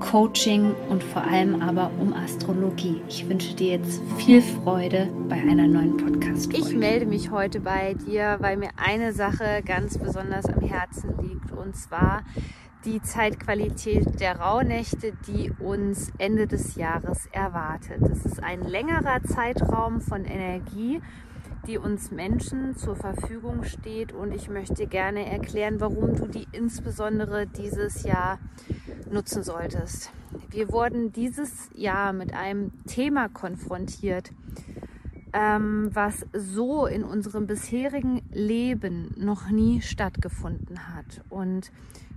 Coaching und vor allem aber um Astrologie. Ich wünsche dir jetzt viel Freude bei einer neuen podcast -Folge. Ich melde mich heute bei dir, weil mir eine Sache ganz besonders am Herzen liegt und zwar die Zeitqualität der Rauhnächte, die uns Ende des Jahres erwartet. Es ist ein längerer Zeitraum von Energie, die uns Menschen zur Verfügung steht und ich möchte gerne erklären, warum du die insbesondere dieses Jahr nutzen solltest. Wir wurden dieses Jahr mit einem Thema konfrontiert, ähm, was so in unserem bisherigen Leben noch nie stattgefunden hat. Und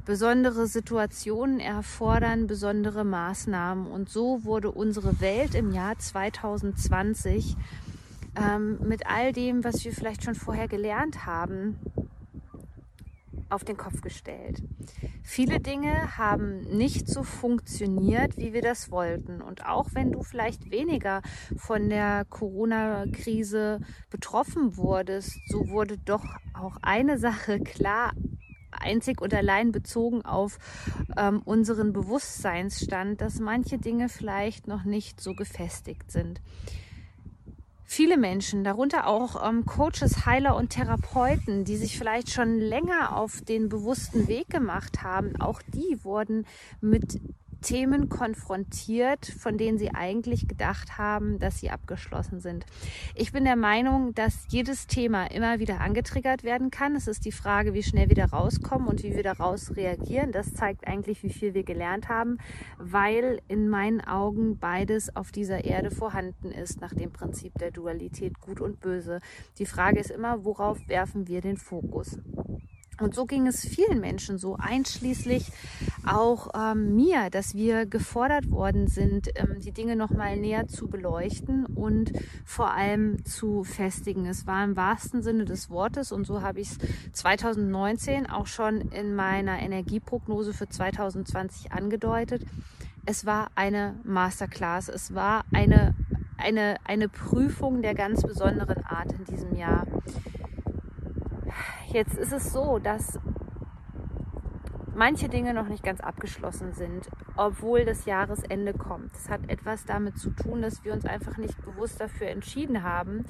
besondere Situationen erfordern besondere Maßnahmen. Und so wurde unsere Welt im Jahr 2020 ähm, mit all dem, was wir vielleicht schon vorher gelernt haben, auf den Kopf gestellt. Viele Dinge haben nicht so funktioniert, wie wir das wollten. Und auch wenn du vielleicht weniger von der Corona-Krise betroffen wurdest, so wurde doch auch eine Sache klar, einzig und allein bezogen auf ähm, unseren Bewusstseinsstand, dass manche Dinge vielleicht noch nicht so gefestigt sind viele Menschen, darunter auch ähm, Coaches, Heiler und Therapeuten, die sich vielleicht schon länger auf den bewussten Weg gemacht haben, auch die wurden mit Themen konfrontiert, von denen sie eigentlich gedacht haben, dass sie abgeschlossen sind. Ich bin der Meinung, dass jedes Thema immer wieder angetriggert werden kann. Es ist die Frage, wie schnell wir da rauskommen und wie wir daraus reagieren. Das zeigt eigentlich, wie viel wir gelernt haben, weil in meinen Augen beides auf dieser Erde vorhanden ist, nach dem Prinzip der Dualität gut und böse. Die Frage ist immer, worauf werfen wir den Fokus? Und so ging es vielen Menschen so, einschließlich auch ähm, mir, dass wir gefordert worden sind, ähm, die Dinge nochmal näher zu beleuchten und vor allem zu festigen. Es war im wahrsten Sinne des Wortes und so habe ich es 2019 auch schon in meiner Energieprognose für 2020 angedeutet. Es war eine Masterclass, es war eine, eine, eine Prüfung der ganz besonderen Art in diesem Jahr. Jetzt ist es so, dass manche Dinge noch nicht ganz abgeschlossen sind, obwohl das Jahresende kommt. Das hat etwas damit zu tun, dass wir uns einfach nicht bewusst dafür entschieden haben,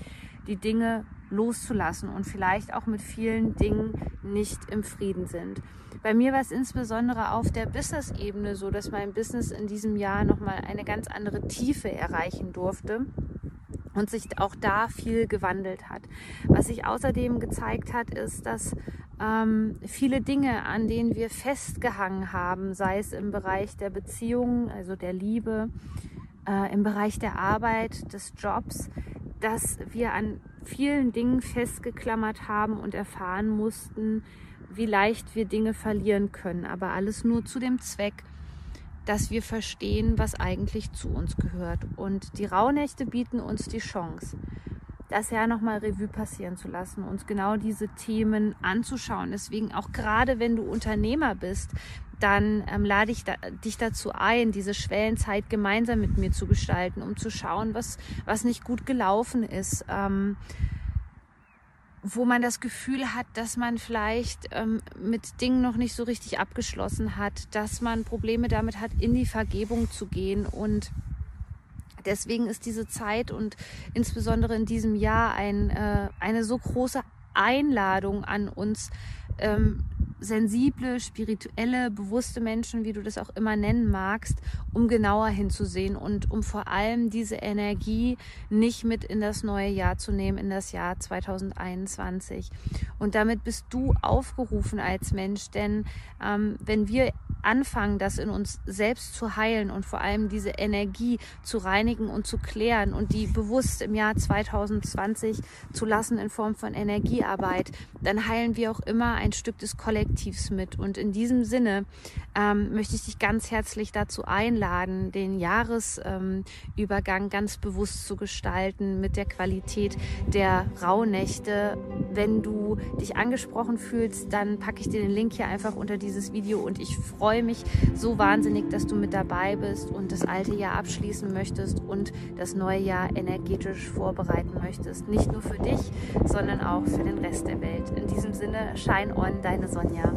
die Dinge loszulassen und vielleicht auch mit vielen Dingen nicht im Frieden sind. Bei mir war es insbesondere auf der Business-Ebene so, dass mein Business in diesem Jahr nochmal eine ganz andere Tiefe erreichen durfte und sich auch da viel gewandelt hat. Was sich außerdem gezeigt hat, ist, dass ähm, viele Dinge, an denen wir festgehangen haben, sei es im Bereich der Beziehungen, also der Liebe, äh, im Bereich der Arbeit, des Jobs, dass wir an vielen Dingen festgeklammert haben und erfahren mussten, wie leicht wir Dinge verlieren können, aber alles nur zu dem Zweck, dass wir verstehen, was eigentlich zu uns gehört. Und die Rauhnächte bieten uns die Chance, das ja nochmal Revue passieren zu lassen, uns genau diese Themen anzuschauen. Deswegen auch gerade wenn du Unternehmer bist, dann ähm, lade ich da, dich dazu ein, diese Schwellenzeit gemeinsam mit mir zu gestalten, um zu schauen, was, was nicht gut gelaufen ist. Ähm, wo man das Gefühl hat, dass man vielleicht ähm, mit Dingen noch nicht so richtig abgeschlossen hat, dass man Probleme damit hat, in die Vergebung zu gehen. Und deswegen ist diese Zeit und insbesondere in diesem Jahr ein, äh, eine so große Einladung an uns, ähm, sensible, spirituelle, bewusste Menschen, wie du das auch immer nennen magst, um genauer hinzusehen und um vor allem diese Energie nicht mit in das neue Jahr zu nehmen, in das Jahr 2021. Und damit bist du aufgerufen als Mensch, denn ähm, wenn wir anfangen, das in uns selbst zu heilen und vor allem diese Energie zu reinigen und zu klären und die bewusst im Jahr 2020 zu lassen in Form von Energiearbeit, dann heilen wir auch immer ein Stück des Kollektivs mit. Und in diesem Sinne ähm, möchte ich dich ganz herzlich dazu einladen, den Jahresübergang ähm, ganz bewusst zu gestalten mit der Qualität der Rauhnächte. Wenn du dich angesprochen fühlst, dann packe ich dir den Link hier einfach unter dieses Video und ich freue freue mich so wahnsinnig, dass du mit dabei bist und das alte Jahr abschließen möchtest und das neue Jahr energetisch vorbereiten möchtest. Nicht nur für dich, sondern auch für den Rest der Welt. In diesem Sinne, shine on, deine Sonja.